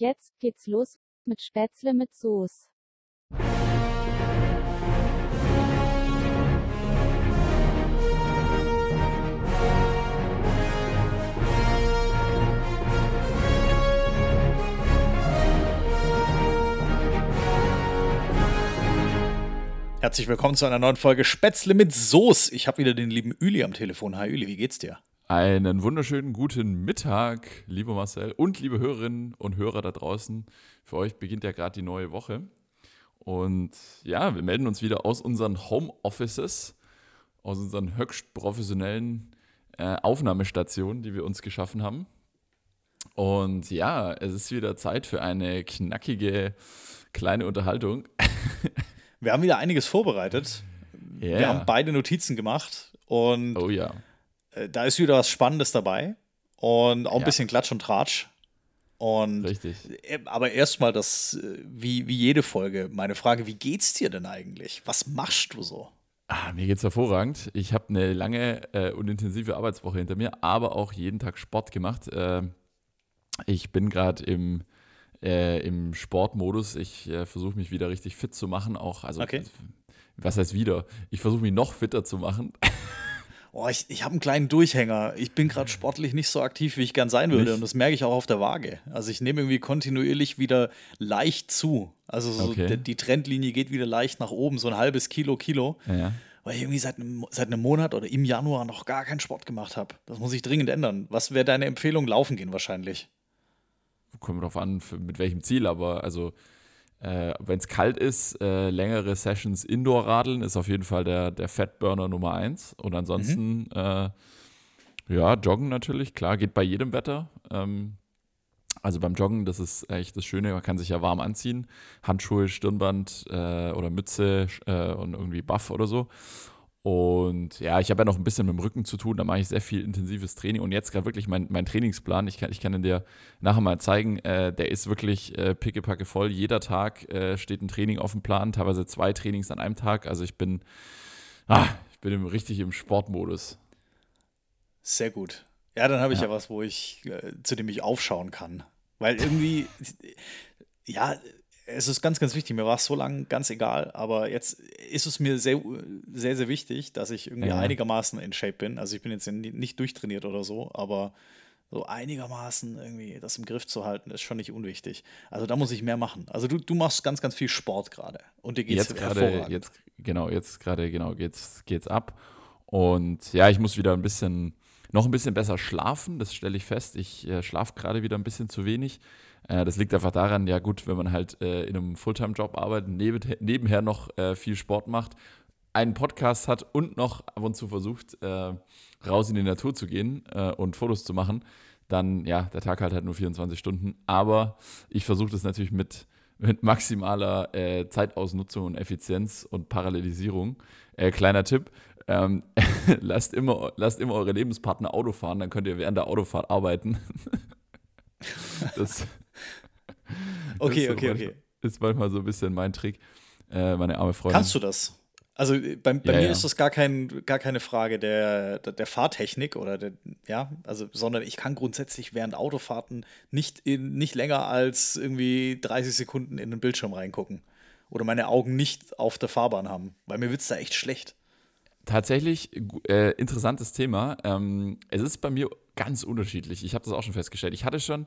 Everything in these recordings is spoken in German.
Jetzt geht's los mit Spätzle mit Soße. Herzlich willkommen zu einer neuen Folge Spätzle mit Soße. Ich habe wieder den lieben Üli am Telefon. Hi Üli, wie geht's dir? Einen wunderschönen guten Mittag, lieber Marcel und liebe Hörerinnen und Hörer da draußen. Für euch beginnt ja gerade die neue Woche. Und ja, wir melden uns wieder aus unseren Homeoffices, aus unseren höchst professionellen äh, Aufnahmestationen, die wir uns geschaffen haben. Und ja, es ist wieder Zeit für eine knackige kleine Unterhaltung. Wir haben wieder einiges vorbereitet. Yeah. Wir haben beide Notizen gemacht und Oh ja. Äh, da ist wieder was Spannendes dabei und auch ein Ja. bisschen Klatsch und Tratsch. Und Richtig. äh, aber erstmal das, äh, wie, wie jede Folge, meine Frage, wie geht's dir denn eigentlich? Was machst du so? Ah, mir geht's hervorragend. Ich habe eine lange äh, und intensive Arbeitswoche hinter mir, aber auch jeden Tag Sport gemacht. Äh, ich bin gerade im, äh, im Sportmodus. Ich versuche mich wieder richtig fit zu machen. Auch, also, Okay. was heißt wieder? Ich versuche mich noch fitter zu machen. Oh, ich, ich habe einen kleinen Durchhänger. Ich bin gerade sportlich nicht so aktiv, wie ich gern sein würde. Nicht? Und das merke ich auch auf der Waage. Also ich nehme irgendwie kontinuierlich wieder leicht zu. Also so Okay. die, die Trendlinie geht wieder leicht nach oben, so ein halbes Kilo, Kilo. Ja. Weil ich irgendwie seit einem, seit einem Monat oder im Januar noch gar keinen Sport gemacht habe. Das muss ich dringend ändern. Was wäre deine Empfehlung? Laufen gehen wahrscheinlich. Kommt drauf an, für, mit welchem Ziel, aber also. Äh, Wenn es kalt ist, äh, längere Sessions Indoor-Radeln ist auf jeden Fall der, der Fatburner Nummer eins. Und ansonsten, äh, ja, Joggen natürlich, klar, geht bei jedem Wetter. Ähm, also beim Joggen, das ist echt das Schöne, man kann sich ja warm anziehen. Handschuhe, Stirnband äh, oder Mütze äh, und irgendwie Buff oder so. Und ja, ich habe ja noch ein bisschen mit dem Rücken zu tun, da mache ich sehr viel intensives Training. Und jetzt gerade wirklich mein, mein Trainingsplan, ich kann, ich kann ihn dir nachher mal zeigen, äh, der ist wirklich äh, pickepacke voll. Jeder Tag äh, steht ein Training auf dem Plan, teilweise zwei Trainings an einem Tag. Also ich bin, ah, ich bin im, richtig im Sportmodus. Sehr gut. Ja, dann habe ich ja. Ja. was, wo ich, äh, zu dem ich aufschauen kann. Weil irgendwie, ja, es ist ganz, ganz wichtig. Mir war es so lange ganz egal, aber jetzt ist es mir sehr, sehr, sehr wichtig, dass ich irgendwie Ja. einigermaßen in Shape bin. Also ich bin jetzt ni- nicht durchtrainiert oder so, aber so einigermaßen irgendwie das im Griff zu halten, ist schon nicht unwichtig. Also da muss ich mehr machen. Also du, du machst ganz, ganz viel Sport gerade und dir geht es jetzt gerade, jetzt, genau, jetzt gerade, genau, geht's, geht's ab. Und ja, ich muss wieder ein bisschen, noch ein bisschen besser schlafen, das stelle ich fest. Ich äh, schlafe gerade wieder ein bisschen zu wenig. Äh, das liegt einfach daran, ja gut, wenn man halt äh, in einem Fulltime-Job arbeitet, neben, nebenher noch äh, viel Sport macht, einen Podcast hat und noch ab und zu versucht, raus in die Natur zu gehen und Fotos zu machen, dann, ja, der Tag halt halt nur 24 Stunden. Aber ich versuche das natürlich mit, mit maximaler Zeitausnutzung und Effizienz und Parallelisierung. Kleiner Tipp, ähm, lasst, immer, lasst immer eure Lebenspartner Auto fahren, dann könnt ihr während der Autofahrt arbeiten. das, Okay, so okay, manchmal, okay. Ist manchmal so ein bisschen mein Trick. Äh, meine arme Freundin. Kannst du das? Also äh, bei, bei Ja, mir ja. ist das gar, kein, gar keine Frage der, der, der Fahrtechnik oder der, ja, also, sondern ich kann grundsätzlich während Autofahrten nicht, in, nicht länger als irgendwie 30 Sekunden in den Bildschirm reingucken. Oder meine Augen nicht auf der Fahrbahn haben, weil mir wird es da echt schlecht. Tatsächlich äh, interessantes Thema. Ähm, es ist bei mir ganz unterschiedlich. Ich habe das auch schon festgestellt. Ich hatte schon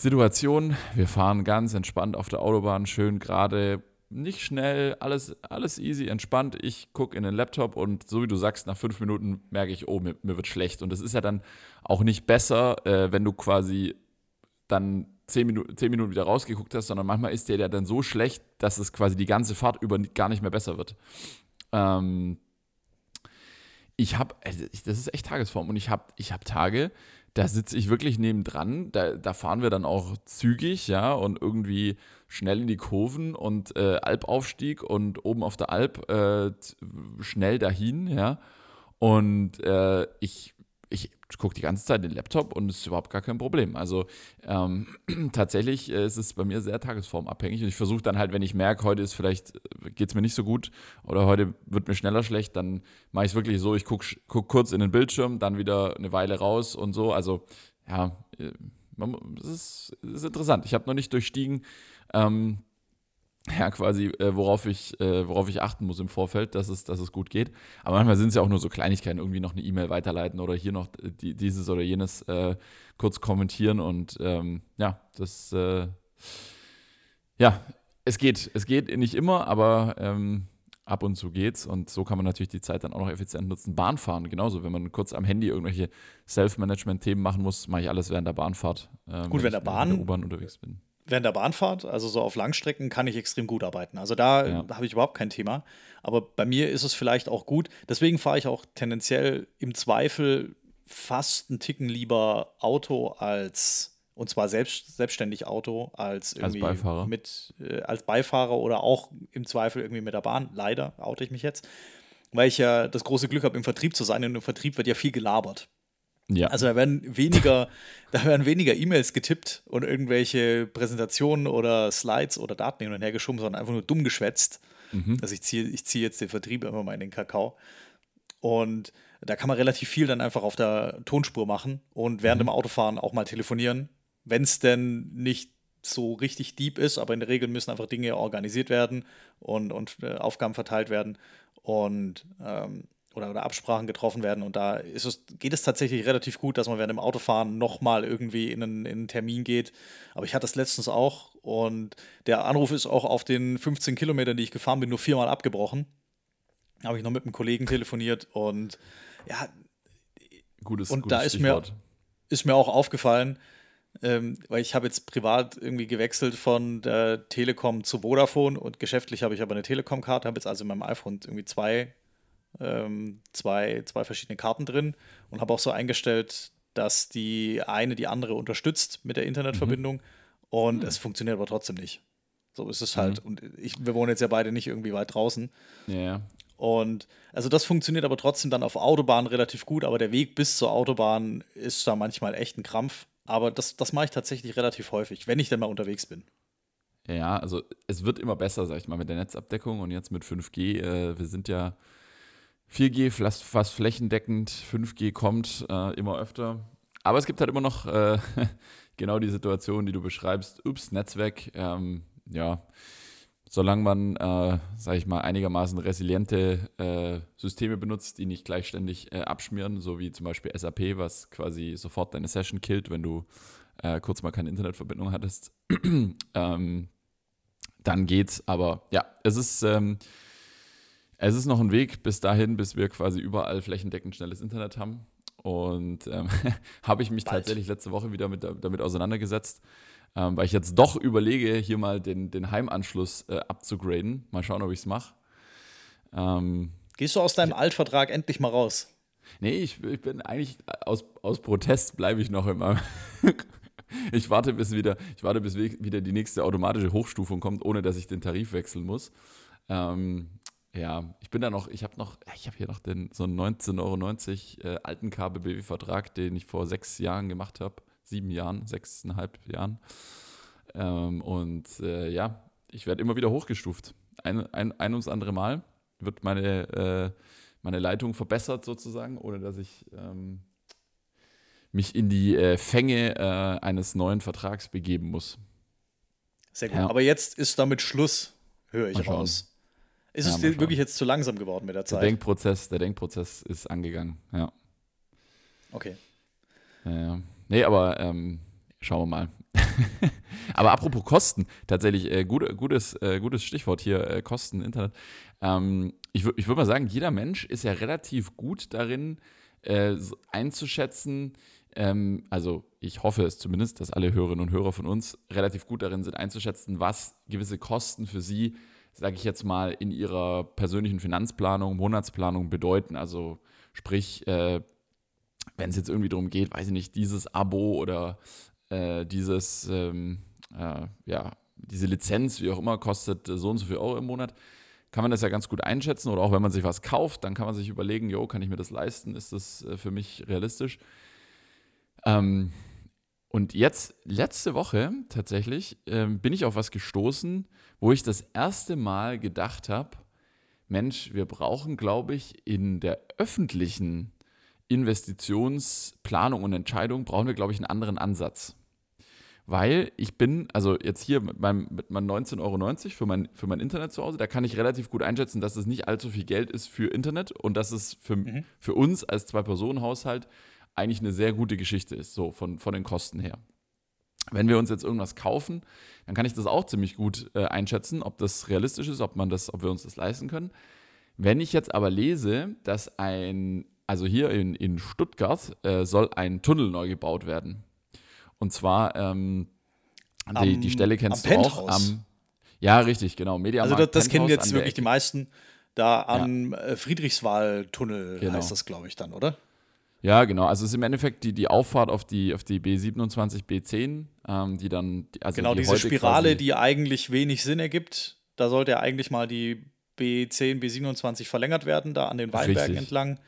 Situationen, wir fahren ganz entspannt auf der Autobahn, schön gerade, nicht schnell, alles, alles easy, entspannt. Ich gucke in den Laptop und so wie du sagst, nach fünf Minuten merke ich, oh, mir, mir wird schlecht. Und das ist ja dann auch nicht besser, äh, wenn du quasi dann zehn Minuten, zehn Minuten wieder rausgeguckt hast, sondern manchmal ist der dann so schlecht, dass es quasi die ganze Fahrt über gar nicht mehr besser wird. Ähm, ich habe, das ist echt Tagesform und ich habe ich hab Tage, da sitze ich wirklich nebendran, da, da fahren wir dann auch zügig, ja, und irgendwie schnell in die Kurven und äh, Alpaufstieg und oben auf der Alp äh, schnell dahin, ja. Und äh, ich, ich gucke die ganze Zeit den Laptop und es ist überhaupt gar kein Problem. Also ähm, tatsächlich äh, ist es bei mir sehr tagesformabhängig und ich versuche dann halt, wenn ich merke, heute ist vielleicht, geht es mir nicht so gut oder heute wird mir schneller schlecht, dann mache ich es wirklich so, ich gucke guck kurz in den Bildschirm, dann wieder eine Weile raus und so. Also ja, äh, das ist, ist interessant. Ich habe noch nicht durchstiegen, ähm, ja, quasi, äh, worauf, ich, äh, worauf ich achten muss im Vorfeld, dass es, dass es gut geht. Aber manchmal sind es ja auch nur so Kleinigkeiten, irgendwie noch eine E-Mail weiterleiten oder hier noch die, dieses oder jenes äh, kurz kommentieren und ähm, ja, das, äh, ja, es geht. Es geht nicht immer, aber ähm, ab und zu geht's und so kann man natürlich die Zeit dann auch noch effizient nutzen. Bahnfahren genauso, wenn man kurz am Handy irgendwelche Self-Management-Themen machen muss, mache ich alles während der Bahnfahrt. Ähm, Gut, wenn der Bahn der U-Bahn unterwegs bin während der Bahnfahrt, also so auf Langstrecken, kann ich extrem gut arbeiten. Also da ja. habe ich überhaupt kein Thema. Aber bei mir ist es vielleicht auch gut. Deswegen fahre ich auch tendenziell im Zweifel fast einen Ticken lieber Auto als und zwar selbst, selbstständig Auto als irgendwie als Beifahrer. mit äh, als Beifahrer oder auch im Zweifel irgendwie mit der Bahn. Leider oute ich mich jetzt, weil ich ja das große Glück habe, im Vertrieb zu sein. Und im Vertrieb wird ja viel gelabert. Ja. Also da werden weniger, da werden weniger E-Mails getippt und irgendwelche Präsentationen oder Slides oder Daten hin und her geschoben, sondern einfach nur dumm geschwätzt. Mhm. Also ich ziehe ich zieh jetzt den Vertrieb immer mal in den Kakao. Und da kann man relativ viel dann einfach auf der Tonspur machen und während mhm. dem Autofahren auch mal telefonieren, wenn es denn nicht so richtig deep ist, aber in der Regel müssen einfach Dinge organisiert werden und, und äh, Aufgaben verteilt werden. Und ähm, oder, oder Absprachen getroffen werden. Und da ist es, geht es tatsächlich relativ gut, dass man während dem Autofahren nochmal irgendwie in einen, in einen Termin geht. Aber ich hatte das letztens auch und der Anruf ist auch auf den 15 Kilometern, die ich gefahren bin, nur viermal abgebrochen. Habe ich noch mit einem Kollegen telefoniert und ja. Gutes, und gutes da ist mir, ist mir auch aufgefallen, ähm, weil ich habe jetzt privat irgendwie gewechselt von der Telekom zu Vodafone und geschäftlich habe ich aber eine Telekom-Karte, habe jetzt also in meinem iPhone irgendwie zwei ähm, zwei, zwei verschiedene Karten drin und habe auch so eingestellt, dass die eine die andere unterstützt mit der Internetverbindung mhm. und mhm. es funktioniert aber trotzdem nicht. So ist es halt. Mhm. Und ich, wir wohnen jetzt ja beide nicht irgendwie weit draußen. Ja. Und also das funktioniert aber trotzdem dann auf Autobahn relativ gut, aber der Weg bis zur Autobahn ist da manchmal echt ein Krampf. Aber das, das mache ich tatsächlich relativ häufig, wenn ich denn mal unterwegs bin. Ja, also es wird immer besser, sag ich mal, mit der Netzabdeckung und jetzt mit 5G. Äh, wir sind ja 4G fast, fast flächendeckend, 5G kommt äh, immer öfter. Aber es gibt halt immer noch äh, genau die Situation, die du beschreibst. Ups, Netzwerk. Ähm, ja, solange man, äh, sage ich mal, einigermaßen resiliente äh, Systeme benutzt, die nicht gleichständig äh, abschmieren, so wie zum Beispiel SAP, was quasi sofort deine Session killt, wenn du äh, kurz mal keine Internetverbindung hattest, ähm, dann geht's. Aber ja, es ist ähm, es ist noch ein Weg bis dahin, bis wir quasi überall flächendeckend schnelles Internet haben. Und ähm, habe ich mich Bald. tatsächlich letzte Woche wieder mit, damit auseinandergesetzt, ähm, weil ich jetzt doch überlege, hier mal den, den Heimanschluss äh, abzugraden. Mal schauen, ob ich es mache. Ähm, Gehst du aus deinem Altvertrag endlich mal raus? Nee, ich, ich bin eigentlich aus, aus Protest bleibe ich noch immer. ich warte, bis wieder, ich warte, bis wieder die nächste automatische Hochstufung kommt, ohne dass ich den Tarif wechseln muss. Ähm, ja, ich bin da noch, ich habe noch, ich habe hier noch den, so einen 19,90 Euro äh, alten KBBW-Vertrag, den ich vor sechs Jahren gemacht habe. Sieben Jahren, sechseinhalb Jahren. Ähm, und äh, ja, ich werde immer wieder hochgestuft. Ein, ein, ein ums andere Mal wird meine, äh, meine Leitung verbessert sozusagen, ohne dass ich ähm, mich in die äh, Fänge äh, eines neuen Vertrags begeben muss. Sehr gut. Ja. Aber jetzt ist damit Schluss, höre ich raus. Ist ja, es wirklich jetzt zu langsam geworden mit der Zeit? Der Denkprozess, der Denkprozess ist angegangen, ja. Okay. Ja, nee, aber ähm, schauen wir mal. aber apropos Kosten, tatsächlich äh, gut, gutes, äh, gutes Stichwort hier, äh, Kosten, Internet. Ähm, ich ich würde mal sagen, jeder Mensch ist ja relativ gut darin, äh, einzuschätzen, ähm, also ich hoffe es zumindest, dass alle Hörerinnen und Hörer von uns relativ gut darin sind, einzuschätzen, was gewisse Kosten für sie sage ich jetzt mal, in ihrer persönlichen Finanzplanung, Monatsplanung bedeuten. Also sprich, äh, wenn es jetzt irgendwie darum geht, weiß ich nicht, dieses Abo oder äh, dieses, ähm, äh, ja, diese Lizenz, wie auch immer, kostet so und so viel Euro im Monat, kann man das ja ganz gut einschätzen. Oder auch wenn man sich was kauft, dann kann man sich überlegen, jo, kann ich mir das leisten? Ist das äh, für mich realistisch? Ähm, und jetzt, letzte Woche tatsächlich, ähm, bin ich auf was gestoßen, wo ich das erste Mal gedacht habe, Mensch, wir brauchen, glaube ich, in der öffentlichen Investitionsplanung und Entscheidung, brauchen wir, glaube ich, einen anderen Ansatz. weil ich bin, also jetzt hier mit meinem, mit meinem 19,90 Euro für mein, für mein Internet zu Hause, da kann ich relativ gut einschätzen, dass es nicht allzu viel Geld ist für Internet und dass es für, Mhm. für uns als Zwei-Personen-Haushalt eigentlich eine sehr gute Geschichte ist, so von, von den Kosten her. Wenn wir uns jetzt irgendwas kaufen, dann kann ich das auch ziemlich gut äh, einschätzen, ob das realistisch ist, ob man das, ob wir uns das leisten können. Wenn ich jetzt aber lese, dass ein, also hier in, in Stuttgart äh, soll ein Tunnel neu gebaut werden. Und zwar, ähm, die, Am- die Stelle kennst du auch Penthouse. am. Ja, richtig, genau. Media Also das, das kennen jetzt wirklich die meisten. Da am äh, Friedrichswald-Tunnel Genau. heißt das, glaube ich, dann, oder? Ja, genau. Also es ist im Endeffekt die, die Auffahrt auf die, auf die B27, B10, ähm, die dann, also genau, die diese Spirale, die eigentlich wenig Sinn ergibt. Da sollte ja eigentlich mal die B10, B27 verlängert werden, da an den Weinbergen Richtig. entlang.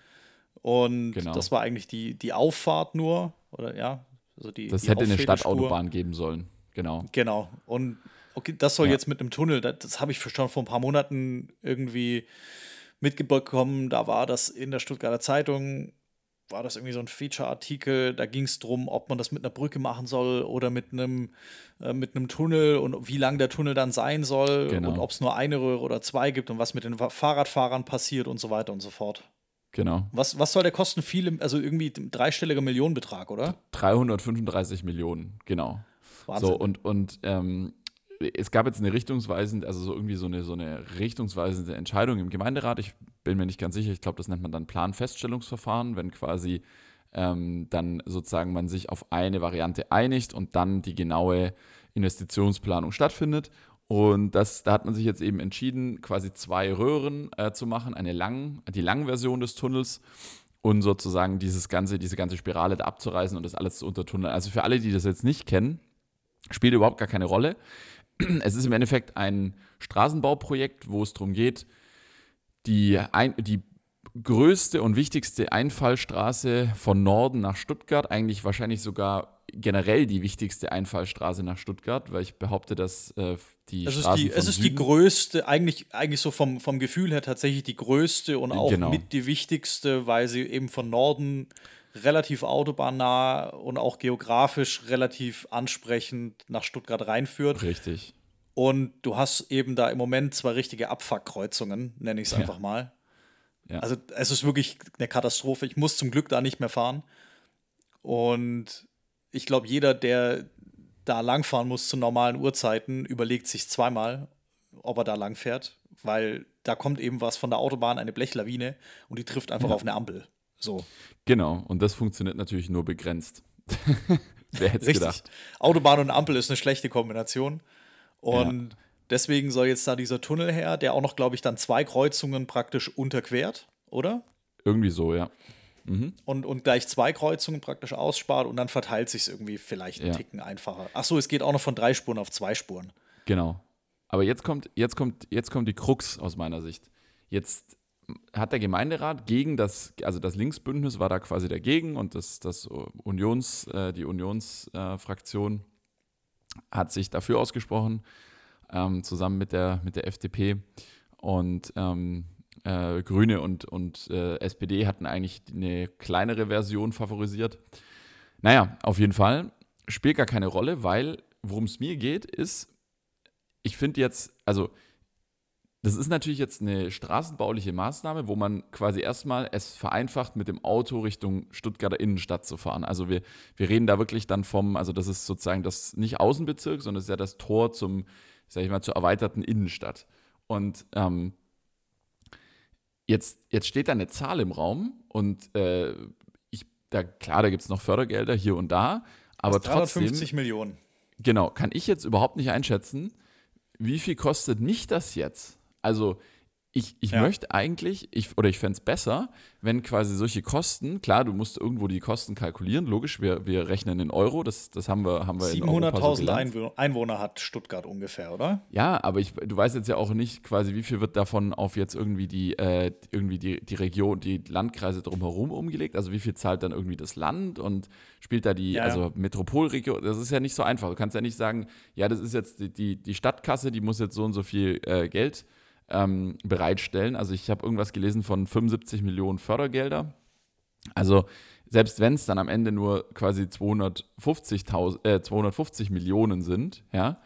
Und Genau. das war eigentlich die, die Auffahrt nur, oder ja, also die, das die hätte eine. Stadtautobahn geben sollen. Genau. Genau. Und okay, das soll Ja. jetzt mit einem Tunnel, das, das habe ich schon vor ein paar Monaten irgendwie mitbekommen. Da war das in der Stuttgarter Zeitung, war das irgendwie so ein Feature-Artikel. Da ging es darum, ob man das mit einer Brücke machen soll oder mit einem, äh, mit einem Tunnel und wie lang der Tunnel dann sein soll Genau. und ob es nur eine Röhre oder zwei gibt und was mit den Fa- Fahrradfahrern passiert und so weiter und so fort. Genau. Was, was soll der kosten? Viele, also irgendwie dreistelliger Millionenbetrag, oder? 335 Millionen, genau. Wahnsinn. So, und, und ähm, es gab jetzt eine richtungsweisende, also so irgendwie so eine, so eine richtungsweisende Entscheidung im Gemeinderat. Ich bin mir nicht ganz sicher, ich glaube, das nennt man dann Planfeststellungsverfahren, wenn quasi ähm, dann sozusagen man sich auf eine Variante einigt und dann die genaue Investitionsplanung stattfindet. Und das, da hat man sich jetzt eben entschieden, quasi zwei Röhren äh, zu machen, eine lang, die Langversion des Tunnels und sozusagen dieses ganze, diese ganze Spirale da abzureißen und das alles zu untertunneln. Also für alle, die das jetzt nicht kennen, spielt überhaupt gar keine Rolle. Es ist im Endeffekt ein Straßenbauprojekt, wo es darum geht, die, ein, die größte und wichtigste Einfallstraße von Norden nach Stuttgart, eigentlich wahrscheinlich sogar generell die wichtigste Einfallstraße nach Stuttgart, weil ich behaupte, dass äh, die Es ist, Straßen die, es ist die größte, eigentlich, eigentlich so vom, vom Gefühl her tatsächlich die größte und auch Genau. mit die wichtigste, weil sie eben von Norden relativ autobahnnah und auch geografisch relativ ansprechend nach Stuttgart reinführt. Richtig. Und du hast eben da im Moment zwei richtige Abfuckkreuzungen, nenne ich es Ja. einfach mal. Ja. Also es ist wirklich eine Katastrophe. Ich muss zum Glück da nicht mehr fahren. Und ich glaube, jeder, der da langfahren muss zu normalen Uhrzeiten, überlegt sich zweimal, ob er da lang fährt, weil da kommt eben was von der Autobahn, eine Blechlawine und die trifft einfach Ja. auf eine Ampel. So, Genau, und das funktioniert natürlich nur begrenzt. Wer hätte es gedacht? Autobahn und Ampel ist eine schlechte Kombination. Und deswegen soll jetzt da dieser Tunnel her, der auch noch, glaube ich, dann zwei Kreuzungen praktisch unterquert, oder? Irgendwie so, ja. und, und gleich zwei Kreuzungen praktisch ausspart und dann verteilt sich irgendwie vielleicht einen Ja. Ticken einfacher. Ach so, es geht auch noch von drei Spuren auf zwei Spuren. Genau. Aber jetzt kommt, jetzt kommt, jetzt kommt die Krux aus meiner Sicht. Jetzt hat der Gemeinderat gegen das, also das Linksbündnis war da quasi dagegen und das, das Unions, äh, die Unionsfraktion äh, hat sich dafür ausgesprochen, ähm, zusammen mit der, mit der FDP. Und ähm, äh, Grüne und, und äh, SPD hatten eigentlich eine kleinere Version favorisiert. Naja, auf jeden Fall spielt gar keine Rolle, weil worum es mir geht, ist, ich finde jetzt, also das ist natürlich jetzt eine straßenbauliche Maßnahme, wo man quasi erstmal es vereinfacht, mit dem Auto Richtung Stuttgarter Innenstadt zu fahren. Also wir, wir reden da wirklich dann vom, also das ist sozusagen das nicht Außenbezirk, sondern das ist ja das Tor zum, sag ich mal, zur erweiterten Innenstadt. Und ähm, jetzt, jetzt steht da eine Zahl im Raum und äh, ich, da, klar, da gibt es noch Fördergelder hier und da, aber trotzdem. 350 Millionen. Genau, kann ich jetzt überhaupt nicht einschätzen, wie viel kostet nicht das jetzt? Also ich, ich Ja. möchte eigentlich, ich, oder ich fände es besser, wenn quasi solche Kosten, klar, du musst irgendwo die Kosten kalkulieren, logisch, wir, wir rechnen in Euro, das, das haben wir, haben wir in Europa so 700.000 gelernt. Einwo- Einwohner hat Stuttgart ungefähr, oder? Ja, aber ich, du weißt jetzt ja auch nicht quasi, wie viel wird davon auf jetzt irgendwie die, äh, irgendwie die, die Region, die Landkreise drumherum umgelegt. Also wie viel zahlt dann irgendwie das Land und spielt da die, Ja, ja. also Metropolregion, das ist ja nicht so einfach. Du kannst ja nicht sagen, ja, das ist jetzt die, die, die Stadtkasse, die muss jetzt so und so viel äh, Geld ähm, bereitstellen. Also ich habe irgendwas gelesen von 75 Millionen Fördergelder. Also selbst wenn es dann am Ende nur quasi 250, äh, 250 Millionen sind, ja,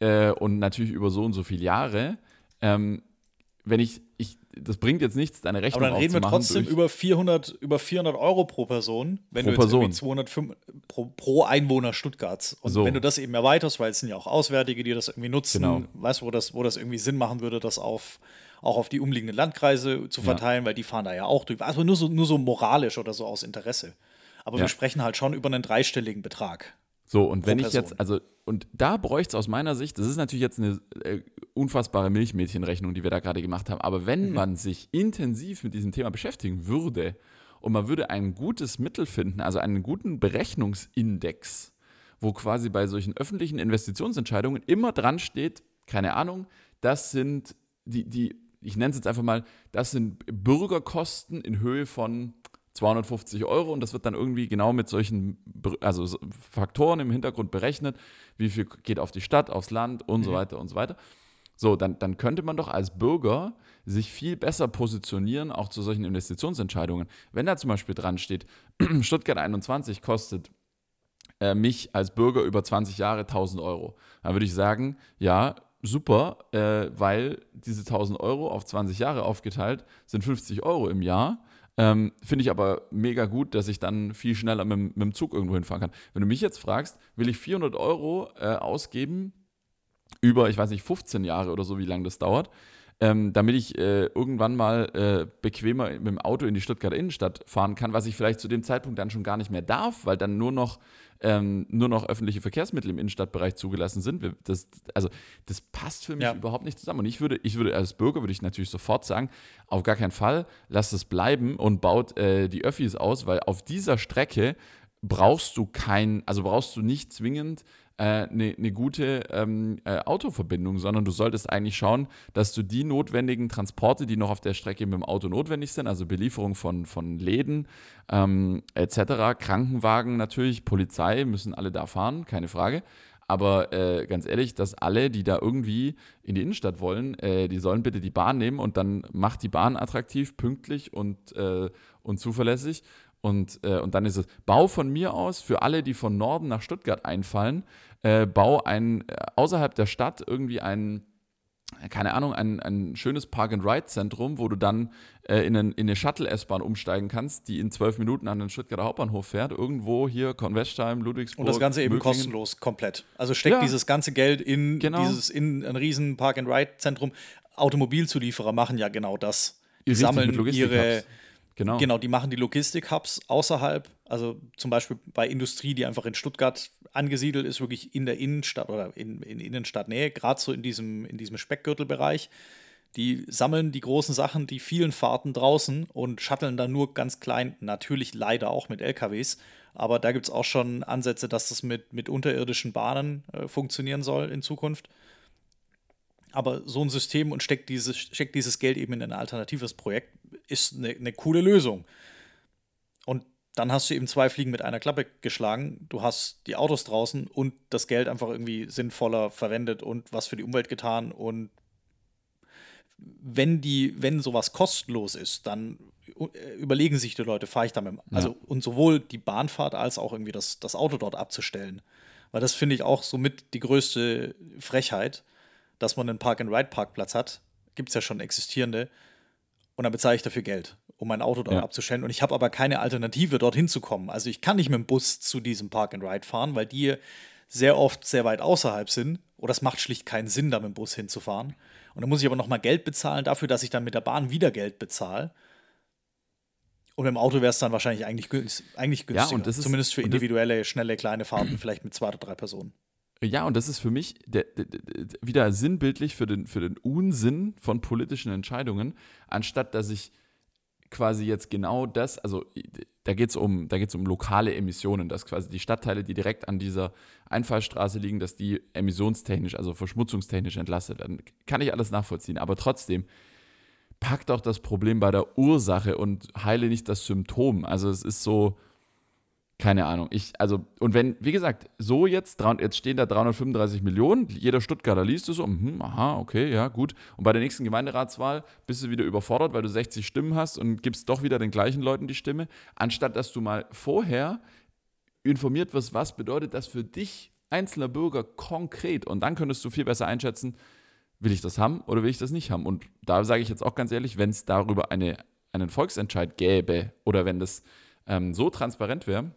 äh, und natürlich über so und so viele Jahre, ähm, wenn ich, ich, das bringt jetzt nichts, deine Rechnung Aber dann reden wir trotzdem über 400, über 400 Euro pro Person, wenn Pro du jetzt Person. irgendwie 205 pro, pro Einwohner Stuttgarts. Und So. wenn du das eben erweiterst, weil es sind ja auch Auswärtige, die das irgendwie nutzen, Genau. weißt du, wo das, wo das irgendwie Sinn machen würde, das auf, auch auf die umliegenden Landkreise zu Ja. verteilen, weil die fahren da ja auch drüber. Also nur so, nur so moralisch oder so aus Interesse. Aber Ja. wir sprechen halt schon über einen dreistelligen Betrag. So, und wenn ich jetzt, also, und da bräuchte es aus meiner Sicht, das ist natürlich jetzt eine äh, unfassbare Milchmädchenrechnung, die wir da gerade gemacht haben, aber Mhm. wenn man sich intensiv mit diesem Thema beschäftigen würde und man würde ein gutes Mittel finden, also einen guten Berechnungsindex, wo quasi bei solchen öffentlichen Investitionsentscheidungen immer dran steht, keine Ahnung, das sind die, die ich nenne es jetzt einfach mal, das sind Bürgerkosten in Höhe von 250 Euro und das wird dann irgendwie genau mit solchen also so Faktoren im Hintergrund berechnet, wie viel geht auf die Stadt, aufs Land und so weiter und so weiter. So, dann, dann könnte man doch als Bürger sich viel besser positionieren, auch zu solchen Investitionsentscheidungen. Wenn da zum Beispiel dran steht, Stuttgart 21 kostet äh, mich als Bürger über 20 Jahre 1000 Euro, dann würde ich sagen, ja, super, äh, weil diese 1000 Euro auf 20 Jahre aufgeteilt sind 50 Euro im Jahr. Ähm, Finde ich aber mega gut, dass ich dann viel schneller mit, dem- mit dem Zug irgendwo hinfahren kann. Wenn du mich jetzt fragst, will ich 400 Euro äh, ausgeben über, ich weiß nicht, 15 Jahre oder so, wie lange das dauert, ähm, damit ich äh, irgendwann mal äh, bequemer mit dem Auto in die Stuttgarter Innenstadt fahren kann, was ich vielleicht zu dem Zeitpunkt dann schon gar nicht mehr darf, weil dann nur noch, ähm, nur noch öffentliche Verkehrsmittel im Innenstadtbereich zugelassen sind. Das, also das passt für mich Ja. überhaupt nicht zusammen. Und ich würde, ich würde als Bürger würde ich natürlich sofort sagen, auf gar keinen Fall, lasst es bleiben und baut äh, die Öffis aus, weil auf dieser Strecke brauchst du kein, also brauchst du nicht zwingend eine äh, ne gute ähm, äh, Autoverbindung, sondern du solltest eigentlich schauen, dass du die notwendigen Transporte, die noch auf der Strecke mit dem Auto notwendig sind, also Belieferung von, von Läden ähm, etc., Krankenwagen natürlich, Polizei, müssen alle da fahren, keine Frage. Aber äh, ganz ehrlich, dass alle, die da irgendwie in die Innenstadt wollen, äh, die sollen bitte die Bahn nehmen und dann macht die Bahn attraktiv, pünktlich und, äh, und zuverlässig. Und, äh, und dann ist es, bau von mir aus für alle, die von Norden nach Stuttgart einfallen, äh, bau ein, äh, außerhalb der Stadt irgendwie ein, keine Ahnung, ein, ein schönes Park-and-Ride-Zentrum, wo du dann äh, in, einen, in eine Shuttle-S-Bahn umsteigen kannst, die in zwölf Minuten an den Stuttgarter Hauptbahnhof fährt. Irgendwo hier, Convestheim, Ludwigsburg. Und das Ganze eben Möglingen. kostenlos, komplett. Also steckt Ja. dieses ganze Geld in Genau. dieses in ein riesen Park-and-Ride-Zentrum. Automobilzulieferer machen ja genau das. Die Richtig, sammeln ihre, Genau. genau, die machen die Logistik-Hubs außerhalb, also zum Beispiel bei Industrie, die einfach in Stuttgart angesiedelt ist, wirklich in der Innenstadt oder in, in Innenstadtnähe, gerade so in diesem, in diesem Speckgürtelbereich. Die sammeln die großen Sachen, die vielen Fahrten draußen und shutteln dann nur ganz klein, natürlich leider auch mit LKWs. Aber da gibt es auch schon Ansätze, dass das mit, mit unterirdischen Bahnen äh, funktionieren soll in Zukunft. Aber so ein System und steckt dieses, steckt dieses Geld eben in ein alternatives Projekt, ist eine, eine coole Lösung. Und dann hast du eben zwei Fliegen mit einer Klappe geschlagen. Du hast die Autos draußen und das Geld einfach irgendwie sinnvoller verwendet und was für die Umwelt getan. Und wenn die, wenn sowas kostenlos ist, dann äh, überlegen sich die Leute, fahre ich damit. Also und sowohl die Bahnfahrt als auch irgendwie das, das Auto dort abzustellen. Weil das finde ich auch somit die größte Frechheit, dass man einen Park-and-Ride-Parkplatz hat. Gibt es ja schon existierende. Und dann bezahle ich dafür Geld, um mein Auto dort Ja. abzustellen. Und ich habe aber keine Alternative, dorthin zu kommen. Also ich kann nicht mit dem Bus zu diesem Park-and-Ride fahren, weil die sehr oft sehr weit außerhalb sind. Oder es macht schlicht keinen Sinn, da mit dem Bus hinzufahren. Und dann muss ich aber noch mal Geld bezahlen dafür, dass ich dann mit der Bahn wieder Geld bezahle. Und mit dem Auto wäre es dann wahrscheinlich eigentlich, günst, eigentlich Ja, günstiger. und das ist- Zumindest für individuelle, schnelle, kleine Fahrten, vielleicht mit zwei oder drei Personen. Ja, und das ist für mich der, der, der, wieder sinnbildlich für den, für den Unsinn von politischen Entscheidungen, anstatt dass ich quasi jetzt genau das, also da geht es um, geht's um lokale Emissionen, dass quasi die Stadtteile, die direkt an dieser Einfallstraße liegen, dass die emissionstechnisch, also verschmutzungstechnisch entlastet werden. Kann ich alles nachvollziehen, aber trotzdem, pack doch das Problem bei der Ursache und heile nicht das Symptom. Also es ist so, Keine Ahnung. Ich, also, und wenn, wie gesagt, so jetzt, jetzt stehen da 335 Millionen, jeder Stuttgarter liest es so, hm, aha, okay, ja, gut. Und bei der nächsten Gemeinderatswahl bist du wieder überfordert, weil du 60 Stimmen hast und gibst doch wieder den gleichen Leuten die Stimme, anstatt dass du mal vorher informiert wirst, was bedeutet das für dich, einzelner Bürger, konkret. Und dann könntest du viel besser einschätzen, will ich das haben oder will ich das nicht haben. Und da sage ich jetzt auch ganz ehrlich, wenn es darüber eine, einen Volksentscheid gäbe oder wenn das ähm, so transparent wäre,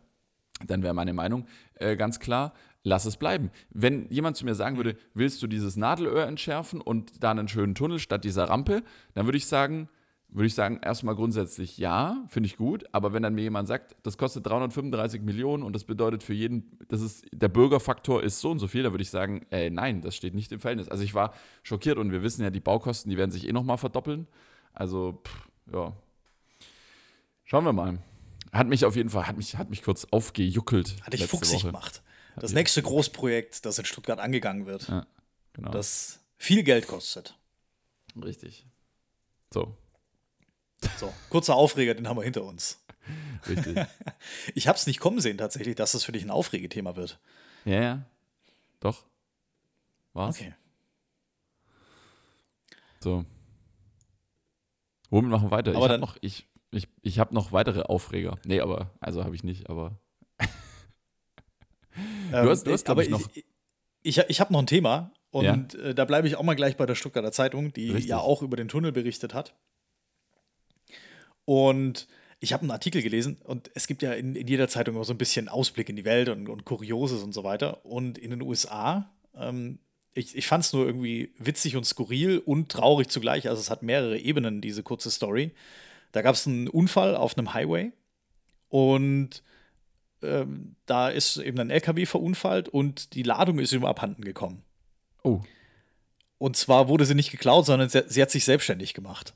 dann wäre meine Meinung äh, ganz klar, lass es bleiben. Wenn jemand zu mir sagen würde, willst du dieses Nadelöhr entschärfen und da einen schönen Tunnel statt dieser Rampe, dann würde ich sagen, würde ich sagen, erstmal grundsätzlich ja, finde ich gut, aber wenn dann mir jemand sagt, das kostet 335 Millionen und das bedeutet für jeden, das ist, der Bürgerfaktor ist so und so viel, dann würde ich sagen, äh, nein, das steht nicht im Verhältnis. Also ich war schockiert und wir wissen ja, die Baukosten, die werden sich eh nochmal verdoppeln. Also, pff, ja. Schauen wir mal. Hat mich auf jeden Fall, hat mich, hat mich kurz aufgejuckelt. Hat dich fuchsig Woche. gemacht. Das nächste Großprojekt, das in Stuttgart angegangen wird. Ja, genau. Das viel Geld kostet. Richtig. So. So, kurzer Aufreger, den haben wir hinter uns. Richtig. ich habe es nicht kommen sehen, tatsächlich, dass das für dich ein Aufregethema wird. Ja, ja. Doch. Was? Okay. So. Womit machen wir weiter? Aber ich dann noch, ich, ich, ich habe noch weitere Aufreger. Nee, aber, also habe ich nicht, aber. du hast, du hast aber ich, noch. Ich, ich, ich habe noch ein Thema und ja. äh, da bleibe ich auch mal gleich bei der Stuttgarter Zeitung, die Richtig. ja auch über den Tunnel berichtet hat. Und ich habe einen Artikel gelesen und es gibt ja in, in, jeder Zeitung immer so ein bisschen Ausblick in die Welt und, und Kurioses und so weiter. Und in den USA, ähm, ich, ich fand es nur irgendwie witzig und skurril und traurig zugleich. Also es hat mehrere Ebenen, diese kurze Story. Da gab es einen Unfall auf einem Highway und ähm, da ist eben ein LKW verunfallt und die Ladung ist ihm abhanden gekommen. Oh. Und zwar wurde sie nicht geklaut, sondern sie, sie hat sich selbstständig gemacht.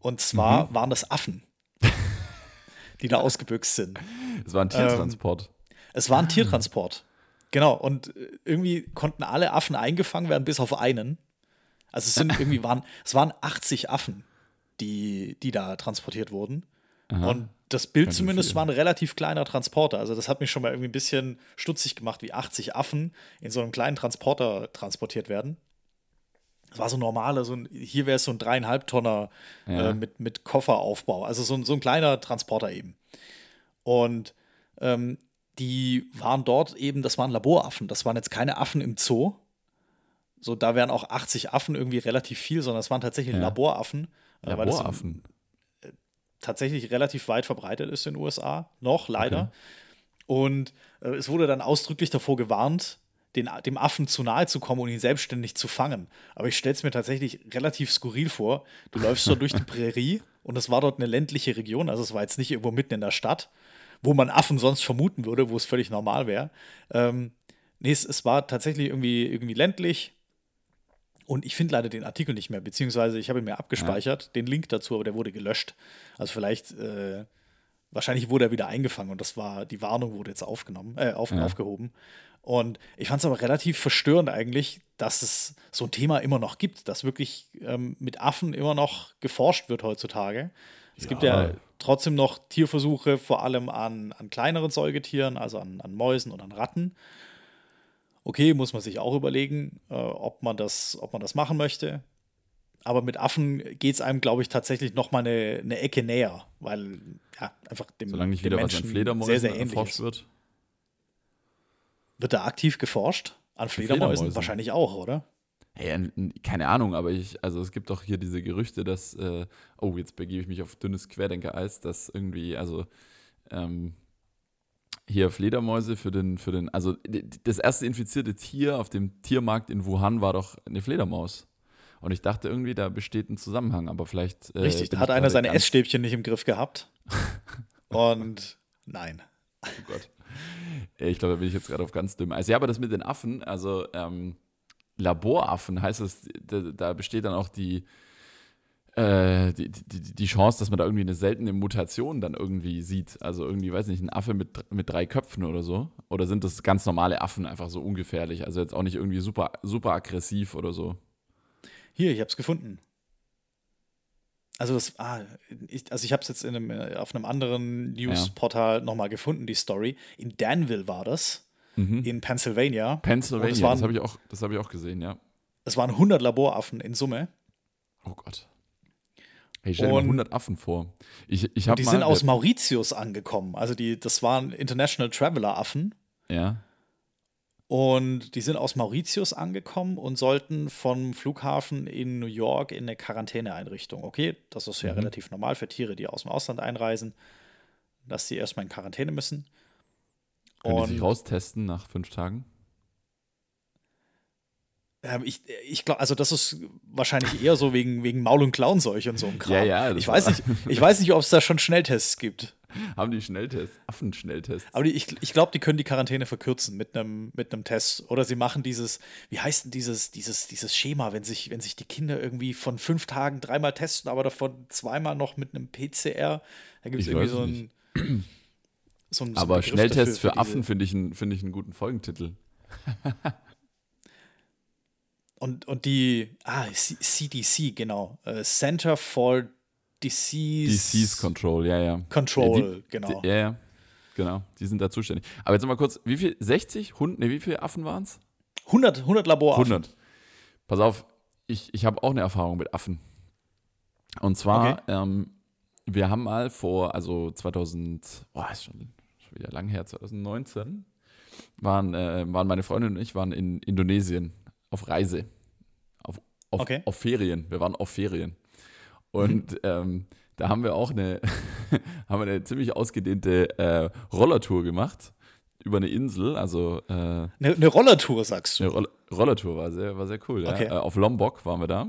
Und zwar mhm. waren das Affen, die da ausgebüxt sind. Es war ein Tiertransport. Ähm, es war ein Tiertransport. Genau. Und äh, irgendwie konnten alle Affen eingefangen werden, bis auf einen. Also es sind irgendwie waren, es waren 80 Affen die, die da transportiert wurden. Aha. Und das Bild Kann zumindest war ein relativ kleiner Transporter. Also das hat mich schon mal irgendwie ein bisschen stutzig gemacht, wie 80 Affen in so einem kleinen Transporter transportiert werden. Das war so normal, so ein, hier wäre es so ein dreieinhalb Tonner ja. äh, mit, mit Kofferaufbau. Also so ein, so ein kleiner Transporter eben. Und ähm, die waren dort eben, das waren Laboraffen. Das waren jetzt keine Affen im Zoo. So, da wären auch 80 Affen irgendwie relativ viel, sondern es waren tatsächlich ja. Laboraffen. Laboraffen. Das tatsächlich relativ weit verbreitet ist in den USA, noch leider. Okay. Und äh, es wurde dann ausdrücklich davor gewarnt, den, dem Affen zu nahe zu kommen und ihn selbstständig zu fangen. Aber ich stelle es mir tatsächlich relativ skurril vor. Du läufst dort durch die Prärie und es war dort eine ländliche Region, also es war jetzt nicht irgendwo mitten in der Stadt, wo man Affen sonst vermuten würde, wo es völlig normal wäre. Ähm, nee, es, es, war tatsächlich irgendwie, irgendwie ländlich, und ich finde leider den Artikel nicht mehr, beziehungsweise ich habe ihn mir abgespeichert, ja. den Link dazu, aber der wurde gelöscht. Also vielleicht, äh, wahrscheinlich wurde er wieder eingefangen und das war, die Warnung wurde jetzt aufgenommen, äh, auf, ja. aufgehoben. Und ich fand es aber relativ verstörend eigentlich, dass es so ein Thema immer noch gibt, dass wirklich ähm, mit Affen immer noch geforscht wird heutzutage. Es ja. gibt ja trotzdem noch Tierversuche, vor allem an, an kleineren Säugetieren, also an, an Mäusen und an Ratten. Okay, muss man sich auch überlegen, äh, ob, man das, ob man das machen möchte. Aber mit Affen geht es einem, glaube ich, tatsächlich noch mal eine, eine Ecke näher, weil ja, einfach dem, Solange nicht wieder was an Fledermäusen sehr, sehr erforscht wird. Wird da aktiv geforscht? An Fledermäusen? Fledermäusen. Wahrscheinlich auch, oder? Hey, keine Ahnung, aber ich, also es gibt doch hier diese Gerüchte, dass, äh, oh, jetzt begebe ich mich auf dünnes Querdenker-Eis, dass irgendwie, also ähm, hier Fledermäuse für den, für den, also das erste infizierte Tier auf dem Tiermarkt in Wuhan war doch eine Fledermaus. Und ich dachte irgendwie, da besteht ein Zusammenhang, aber vielleicht. Äh, Richtig, da hat einer seine Essstäbchen nicht im Griff gehabt. Und nein. Oh Gott. Ich glaube, da bin ich jetzt gerade auf ganz dünnem Eis. Ja, aber das mit den Affen, also ähm, Laboraffen heißt es, da, da besteht dann auch die, äh, die, die, die Chance, dass man da irgendwie eine seltene Mutation dann irgendwie sieht. Also irgendwie, weiß nicht, ein Affe mit, mit drei Köpfen oder so. Oder sind das ganz normale Affen einfach so ungefährlich? Also jetzt auch nicht irgendwie super, super aggressiv oder so. Hier, ich hab's gefunden. Also, das, ah, ich, also ich habe es jetzt in einem, äh, auf einem anderen Newsportal nochmal gefunden, die Story. In Danville war das, in Pennsylvania. Pennsylvania, es das waren, habe ich, auch- das hab ich auch gesehen, ja. es waren 100 Laboraffen in Summe. Oh Gott. Hey, stell dir mal Und- 100 Affen vor. Ich, ich Und die mal, sind aus Mauritius angekommen. Also die, das waren International Traveler Affen. Ja, Und die sind aus Mauritius angekommen und sollten vom Flughafen in New York in eine Quarantäneeinrichtung. Okay, das ist ja Mhm. relativ normal für Tiere, die aus dem Ausland einreisen, dass sie erstmal in Quarantäne müssen. können die Und sich raustesten nach fünf Tagen? Ähm, ich, ich glaube, also das ist wahrscheinlich eher so wegen, wegen Maul- und Klauenseuche und so ein Kram. Ja, ja, ich weiß nicht, ich weiß nicht, ob es da schon Schnelltests gibt. Haben die Schnelltests, Affenschnelltests. Aber die, ich, ich glaube, die können die Quarantäne verkürzen mit einem mit einem Test. Oder sie machen dieses, wie heißt denn dieses, dieses, dieses Schema, wenn sich, wenn sich die Kinder irgendwie von fünf Tagen dreimal testen, aber davon zweimal noch mit einem PCR. Da gibt es irgendwie so ein, so ein. so Aber Schnelltests dafür, für, Affen finde ich, einen- finde ich einen guten Folgentitel. Und, und die, ah, CDC, genau. Äh, Center for Disease, Disease Control, ja, ja. Control, Die- genau. Die, ja, ja. Genau, die sind da zuständig. Aber jetzt mal kurz, wie viel? 60? Hund? Ne, wie viele Affen waren es? 100, 100 Laboraffen. 100. Pass auf, ich, ich habe auch eine Erfahrung mit Affen. Und zwar, Okay. ähm, wir haben mal vor, also 2000, boah, ist schon, schon wieder lang her, 2019, waren, äh, waren meine Freundin und ich waren in Indonesien auf Reise. Auf, auf, Okay. auf Ferien. Wir waren auf Ferien. Und ähm, da haben wir auch eine, haben wir eine ziemlich ausgedehnte äh, Rollertour gemacht über eine Insel, also äh, Eine, eine Rollertour, sagst du. eine Roll Rollertour war sehr, war sehr cool. Ja. Okay. Äh, auf Lombok waren wir da.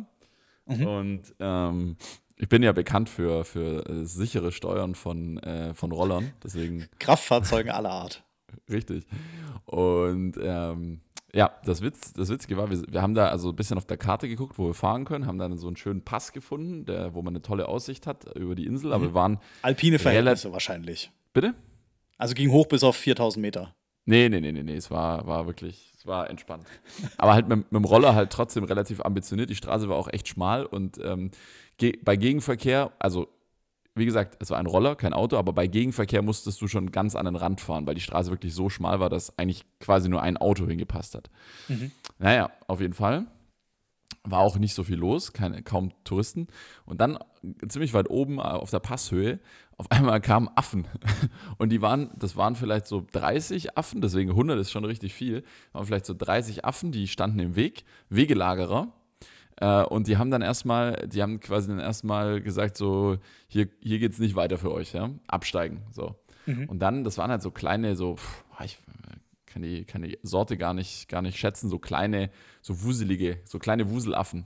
Mhm. Und ähm, ich bin ja bekannt für, für äh, sichere Steuern von, äh, von Rollern. Deswegen Kraftfahrzeugen aller Art. richtig. Und ähm, ja, das, Witz, das Witzige war, wir, wir haben da also ein bisschen auf der Karte geguckt, wo wir fahren können, haben dann so einen schönen Pass gefunden, der, wo man eine tolle Aussicht hat über die Insel. Mhm. Aber wir waren, Alpine Verhältnisse wahrscheinlich. bitte? Also ging hoch bis auf 4000 Meter. Nee, nee, nee, nee, nee, es war, war wirklich, es war entspannt. Aber halt mit, mit dem Roller halt trotzdem relativ ambitioniert. Die Straße war auch echt schmal und ähm, ge bei Gegenverkehr, also wie gesagt, es war ein Roller, kein Auto, aber bei Gegenverkehr musstest du schon ganz an den Rand fahren, weil die Straße wirklich so schmal war, dass eigentlich quasi nur ein Auto hingepasst hat. Naja, auf jeden Fall. War auch nicht so viel los, keine, kaum Touristen. Und dann ziemlich weit oben äh, auf der Passhöhe, auf einmal kamen Affen. Und die waren, das waren vielleicht so 30 Affen, deswegen 100 ist schon richtig viel. Waren vielleicht so 30 Affen, die standen im Weg, Wegelagerer. Äh, Und die haben dann erstmal, die haben quasi dann erstmal gesagt, so, hier, hier geht es nicht weiter für euch, ja. Absteigen. So. Und dann, das waren halt so kleine, so, pff, ich kann die, kann die Sorte gar nicht, gar nicht schätzen, so kleine, so wuselige, so kleine Wuselaffen.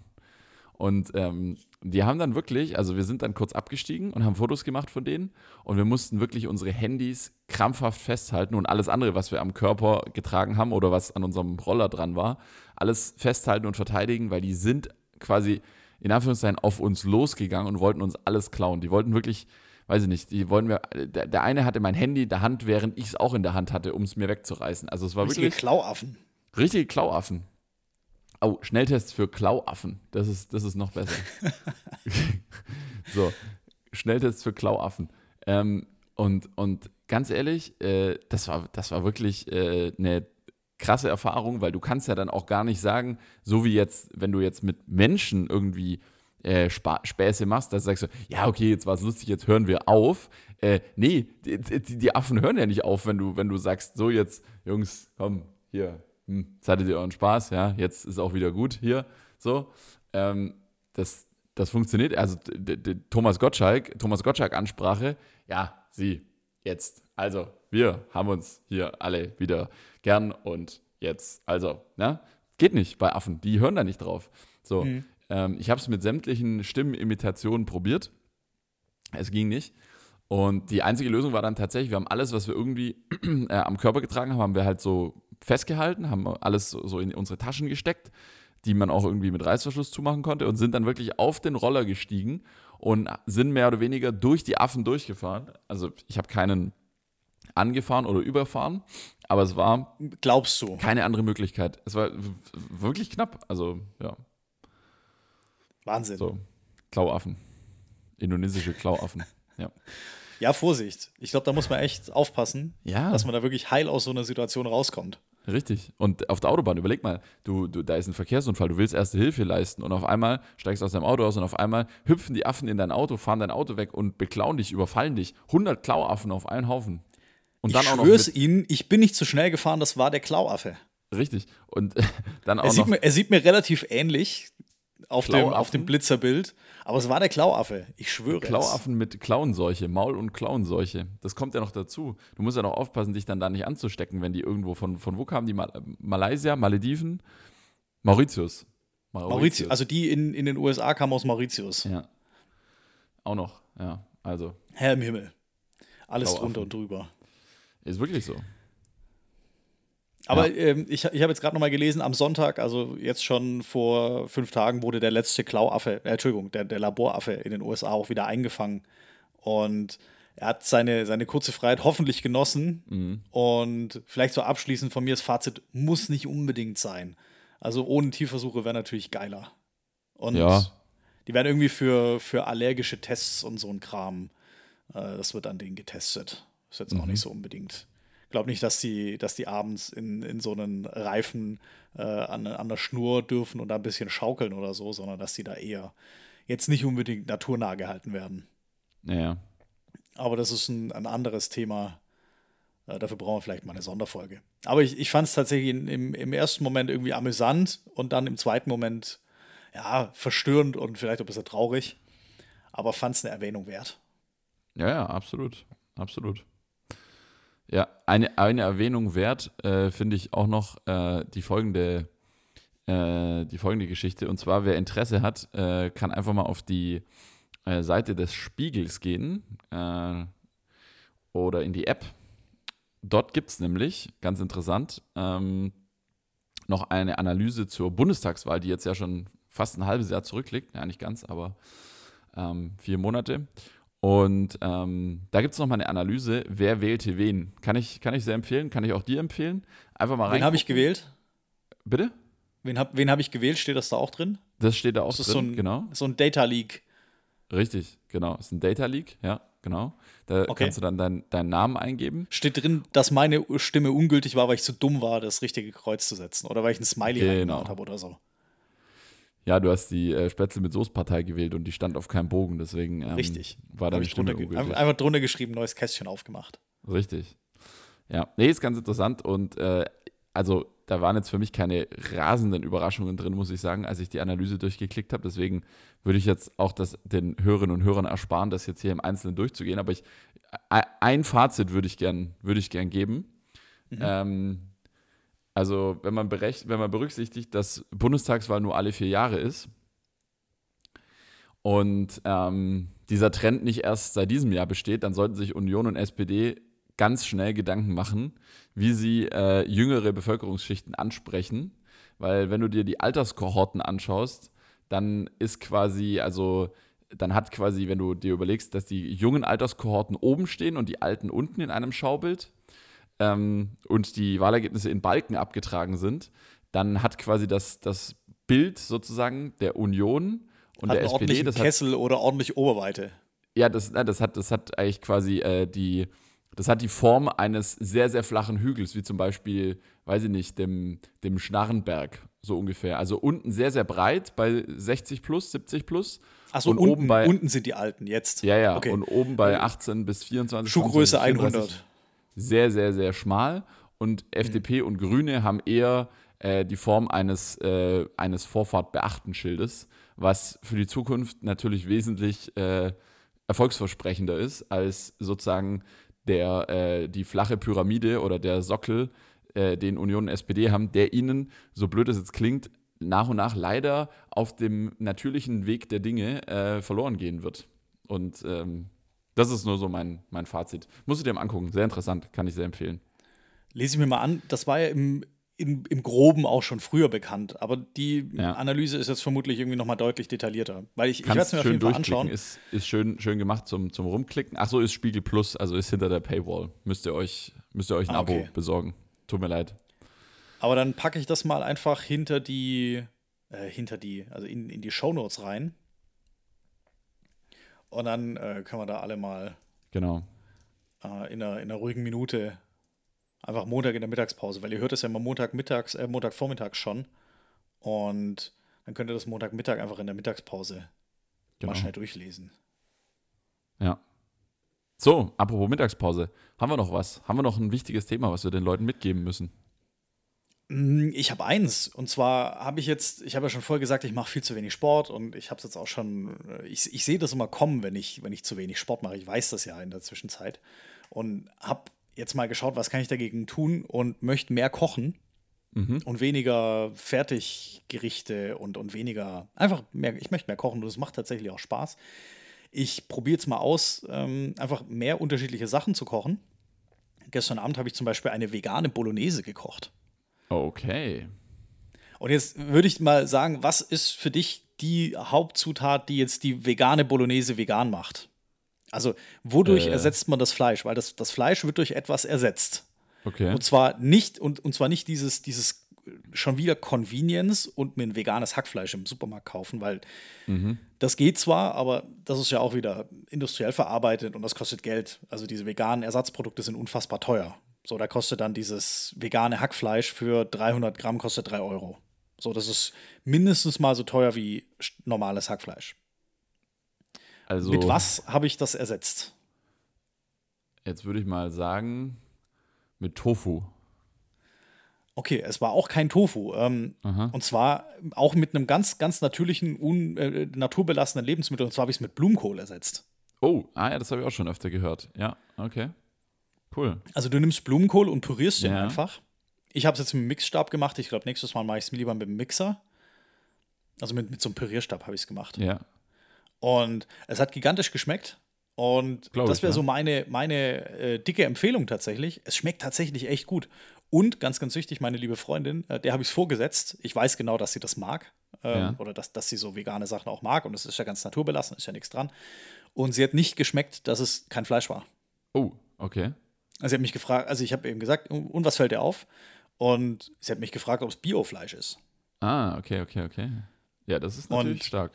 Und ähm, die haben dann wirklich, also wir sind dann kurz abgestiegen und haben Fotos gemacht von denen und wir mussten wirklich unsere Handys krampfhaft festhalten und alles andere, was wir am Körper getragen haben oder was an unserem Roller dran war, alles festhalten und verteidigen, weil die sind quasi in Anführungszeichen auf uns losgegangen und wollten uns alles klauen. Die wollten wirklich, weiß ich nicht, die wollten mir, der, der eine hatte mein Handy in der Hand, während ich es auch in der Hand hatte, um es mir wegzureißen. Also es war Richtige wirklich Klauaffen. richtige Klauaffen. Oh, Schnelltest für Klauaffen. Das ist, das ist noch besser. so, Schnelltest für Klauaffen. Ähm, und, und ganz ehrlich, äh, das, war, das war wirklich äh, eine krasse Erfahrung, weil du kannst ja dann auch gar nicht sagen, so wie jetzt, wenn du jetzt mit Menschen irgendwie äh, Spa Späße machst, dass du sagst, ja, okay, jetzt war es lustig, jetzt hören wir auf. Äh, nee, die, die, die Affen hören ja nicht auf, wenn du, wenn du sagst, so jetzt, Jungs, komm, hier, hm, jetzt hattet ihr euren Spaß, ja, jetzt ist auch wieder gut hier, so. Ähm, das, das funktioniert, also Thomas Gottschalk, Thomas Gottschalk-Ansprache, ja, sie, jetzt, also, wir haben uns hier alle wieder gern und jetzt, also, ne, geht nicht bei Affen, die hören da nicht drauf. So, ähm, ich habe es mit sämtlichen Stimmenimitationen probiert, es ging nicht. Und die einzige Lösung war dann tatsächlich, wir haben alles, was wir irgendwie äh, am Körper getragen haben, haben wir halt so festgehalten, haben alles so, in unsere Taschen gesteckt, die man auch irgendwie mit Reißverschluss zumachen konnte und sind dann wirklich auf den Roller gestiegen und sind mehr oder weniger durch die Affen durchgefahren. Also ich habe keinen angefahren oder überfahren, aber es war Glaubst du? keine andere Möglichkeit. Es war wirklich knapp. Also ja, Wahnsinn. so Klauaffen. Indonesische Klauaffen. Ja. Ja, Vorsicht. Ich glaube, da muss man echt aufpassen, Ja. dass man da wirklich heil aus so einer Situation rauskommt. Richtig. Und auf der Autobahn, überleg mal, du, du, da ist ein Verkehrsunfall, du willst erste Hilfe leisten und auf einmal steigst du aus deinem Auto aus und auf einmal hüpfen die Affen in dein Auto, fahren dein Auto weg und beklauen dich, überfallen dich. 100 Klauaffen auf einen Haufen. Und dann ich auch noch mit, Ihnen, ich bin nicht zu schnell gefahren, das war der Klauaffe. Richtig. Und dann Er auch sieht, noch mir, er sieht mir relativ ähnlich auf dem, auf dem Blitzerbild, aber es war der Klauaffe. Ich schwöre es. Klauaffen mit Klauenseuche, Maul- und Klauenseuche. Das kommt ja noch dazu. Du musst ja noch aufpassen, dich dann da nicht anzustecken, wenn die irgendwo von, von wo kamen die? Mal Malaysia, Malediven? Mauritius. Mauritius. Also die in, in den USA kamen aus Mauritius. Ja. Auch noch, ja. Also, Herr im Himmel. Alles drunter und drüber. ist wirklich so. Aber ähm, ich, ich habe jetzt gerade noch mal gelesen, am Sonntag, also jetzt schon vor fünf Tagen, wurde der letzte Klauaffe, äh, Entschuldigung, der, der Laboraffe in den USA auch wieder eingefangen. Und er hat seine, seine kurze Freiheit hoffentlich genossen. Mhm. Und vielleicht so abschließend von mir das Fazit, muss nicht unbedingt sein. Also ohne Tierversuche wäre natürlich geiler. Und Ja. die werden irgendwie für, für allergische Tests und so ein Kram, äh, das wird an denen getestet. Ist jetzt auch Mhm. nicht so unbedingt. Glaube nicht, dass die, dass die abends in, in so einen Reifen äh, an, an der Schnur dürfen und da ein bisschen schaukeln oder so, sondern dass die da eher jetzt nicht unbedingt naturnah gehalten werden. Naja. Aber das ist ein, ein anderes Thema. Äh, dafür brauchen wir vielleicht mal eine Sonderfolge. Aber ich, ich fand es tatsächlich in, im, im ersten Moment irgendwie amüsant und dann im zweiten Moment, ja, verstörend und vielleicht auch ein bisschen traurig. Aber fand es eine Erwähnung wert. Ja, ja, absolut. Absolut. Ja, eine, eine Erwähnung wert äh, finde ich auch noch äh, die folgende äh, die folgende Geschichte. Und zwar, wer Interesse hat, äh, kann einfach mal auf die äh, Seite des Spiegels gehen äh, oder in die App. Dort gibt es nämlich, ganz interessant, ähm, noch eine Analyse zur Bundestagswahl, die jetzt ja schon fast ein halbes Jahr zurückliegt. Ja, nicht ganz, aber ähm, vier Monate. Und ähm, da gibt es nochmal eine Analyse, wer wählte wen. Kann ich, kann ich sehr empfehlen, kann ich auch dir empfehlen. Einfach mal rein. Wen habe ich gewählt? Bitte? Wen habe wen hab ich gewählt? Steht das da auch drin? Das steht da auch Das ist drin, so ein, genau. so ein Data Leak. Richtig, genau. Ist ein Data Leak, ja, genau. Da Okay. kannst du dann dein, deinen Namen eingeben. Steht drin, dass meine Stimme ungültig war, weil ich zu dumm war, das richtige Kreuz zu setzen. Oder weil ich ein Smiley Genau. reingemacht habe oder so. Ja, du hast die äh, Spätzle mit Soßpartei gewählt und die stand auf keinem Bogen, deswegen ähm, Richtig. war ich Stimme drunter einfach, einfach drunter geschrieben, neues Kästchen aufgemacht. Richtig. Ja, nee, ist ganz interessant und äh, also da waren jetzt für mich keine rasenden Überraschungen drin, muss ich sagen, als ich die Analyse durchgeklickt habe. Deswegen würde ich jetzt auch das den Hörerinnen und Hörern ersparen, das jetzt hier im Einzelnen durchzugehen. Aber ich, e- ein Fazit würde ich gern, würde ich gern geben. Ähm, also, wenn man, berecht, wenn man berücksichtigt, dass Bundestagswahl nur alle vier Jahre ist und ähm, dieser Trend nicht erst seit diesem Jahr besteht, dann sollten sich Union und SPD ganz schnell Gedanken machen, wie sie äh, jüngere Bevölkerungsschichten ansprechen. Weil wenn du dir die Alterskohorten anschaust, dann ist quasi, also dann hat quasi, wenn du dir überlegst, dass die jungen Alterskohorten oben stehen und die alten unten in einem Schaubild ähm, und die Wahlergebnisse in Balken abgetragen sind, dann hat quasi das, das Bild sozusagen der Union und Hat der SPD, das hat Kessel oder ordentlich Oberweite. ja, das, das, hat, das hat eigentlich quasi äh, die, das hat die Form eines sehr, sehr flachen Hügels, wie zum Beispiel, weiß ich nicht, dem, dem Schnarrenberg, so ungefähr. Also unten sehr, sehr breit bei 60 plus, 70 plus. Achso, und unten, oben bei, unten sind die alten jetzt. ja, ja, okay. und oben bei 18 bis 24. Schuhgröße 24, 100. Sehr, sehr, sehr schmal. Und FDP und Grüne haben eher äh, die Form eines, äh, eines Vorfahrt-Beachten-Schildes, was für die Zukunft natürlich wesentlich äh, erfolgsversprechender ist als sozusagen der, äh, die flache Pyramide oder der Sockel, äh, den Union und SPD haben, der ihnen, so blöd es jetzt klingt, nach und nach leider auf dem natürlichen Weg der Dinge äh, verloren gehen wird. Und ähm, das ist nur so mein, mein Fazit. Musst du dir mal angucken. Sehr interessant. Kann ich sehr empfehlen. Lese ich mir mal an. Das war ja im, im, im Groben auch schon früher bekannt. Aber die Ja. Analyse ist jetzt vermutlich irgendwie noch mal deutlich detaillierter. Weil ich, ich werde es Kannst mir auf schön jeden Fall durchklicken. anschauen. Ist, ist schön, schön gemacht zum, zum Rumklicken. Ach so, ist Spiegel Plus, also ist hinter der Paywall. Müsst ihr euch, müsst ihr euch ein Ah, Abo okay. besorgen. Tut mir leid. Aber dann packe ich das mal einfach hinter die, äh, hinter die, also in, in die Shownotes rein. Und dann äh, können wir da alle mal Genau. äh, in, einer, in einer ruhigen Minute einfach Montag in der Mittagspause, weil ihr hört es ja immer Montagmittags, äh, Montagvormittags schon. Und dann könnt ihr das Montagmittag einfach in der Mittagspause genau. mal schnell durchlesen. Ja. So, apropos Mittagspause. Haben wir noch was? Haben wir noch ein wichtiges Thema, was wir den Leuten mitgeben müssen? Mm, Ich habe eins. Und zwar habe ich jetzt, ich habe ja schon vorher gesagt, ich mache viel zu wenig Sport und ich habe es jetzt auch schon, äh, ich, ich sehe das immer kommen, wenn ich, wenn ich zu wenig Sport mache. Ich weiß das ja in der Zwischenzeit. Und habe jetzt mal geschaut, was kann ich dagegen tun und möchte mehr kochen Mhm. und weniger Fertiggerichte und, und weniger, einfach mehr, ich möchte mehr kochen und es macht tatsächlich auch Spaß. Ich probiere jetzt mal aus, ähm, einfach mehr unterschiedliche Sachen zu kochen. Gestern Abend habe ich zum Beispiel eine vegane Bolognese gekocht. Okay. Und jetzt würde ich mal sagen, was ist für dich die Hauptzutat, die jetzt die vegane Bolognese vegan macht? Also, wodurch Äh. ersetzt man das Fleisch? Weil das, das Fleisch wird durch etwas ersetzt. Okay. Und zwar nicht, und, und zwar nicht dieses, dieses äh, schon wieder Convenience und mir ein veganes Hackfleisch im Supermarkt kaufen, weil Mhm. das geht zwar, aber das ist ja auch wieder industriell verarbeitet und das kostet Geld. Also diese veganen Ersatzprodukte sind unfassbar teuer. So, da kostet dann dieses vegane Hackfleisch für 300 Gramm kostet 3 Euro. So, das ist mindestens mal so teuer wie normales Hackfleisch. Also, Mit was habe ich das ersetzt? jetzt würde ich mal sagen, mit Tofu. Okay, es war auch kein Tofu. Ähm, und zwar auch mit einem ganz, ganz natürlichen, un, äh, naturbelassenen Lebensmittel. Und zwar habe ich es mit Blumenkohl ersetzt. Oh, ah ja, das habe ich auch schon öfter gehört. Ja, okay. Cool. Also du nimmst Blumenkohl und pürierst den Ja. einfach. Ich habe es jetzt mit dem Mixstab gemacht. Ich glaube, nächstes Mal mache ich es mir lieber mit dem Mixer. Also mit, mit so einem Pürierstab habe ich es gemacht. Ja. Und es hat gigantisch geschmeckt. Und Glaub das wäre ja. so meine, meine äh, dicke Empfehlung tatsächlich. Es schmeckt tatsächlich echt gut. Und ganz, ganz wichtig, meine liebe Freundin, äh, der habe ich es vorgesetzt. Ich weiß genau, dass sie das mag. Ähm, Ja. Oder dass, dass sie so vegane Sachen auch mag. Und es ist ja ganz naturbelassen, ist ja nichts dran. Und sie hat nicht geschmeckt, dass es kein Fleisch war. Oh, okay. Also sie hat mich gefragt, also ich habe eben gesagt, und was fällt dir auf? Und sie hat mich gefragt, ob es Biofleisch ist. Ah, okay, okay, okay. Ja, das ist natürlich Und- stark.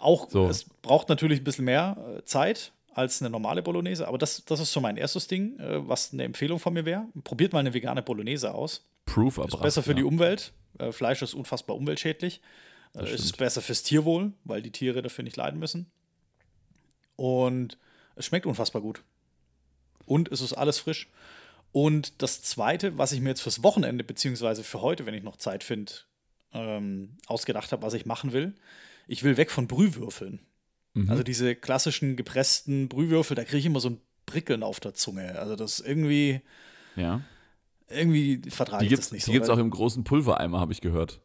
Auch, So. es braucht natürlich ein bisschen mehr äh, Zeit als eine normale Bolognese, aber das, das ist so mein erstes Ding, äh, was eine Empfehlung von mir wäre. Probiert mal eine vegane Bolognese aus. Proof Ist erbracht. besser für ja. die Umwelt. Äh, Fleisch ist unfassbar umweltschädlich. Das ist stimmt. besser fürs Tierwohl, weil die Tiere dafür nicht leiden müssen. Und es schmeckt unfassbar gut. Und es ist alles frisch. Und das Zweite, was ich mir jetzt fürs Wochenende, beziehungsweise für heute, wenn ich noch Zeit finde, ähm, ausgedacht habe, was ich machen will, ich will weg von Brühwürfeln. Mhm. Also diese klassischen gepressten Brühwürfel, da kriege ich immer so ein Prickeln auf der Zunge. Also das irgendwie, ja. irgendwie vertrage ich gibt es das nicht die gibt's weil- auch im großen Pulvereimer, habe ich gehört.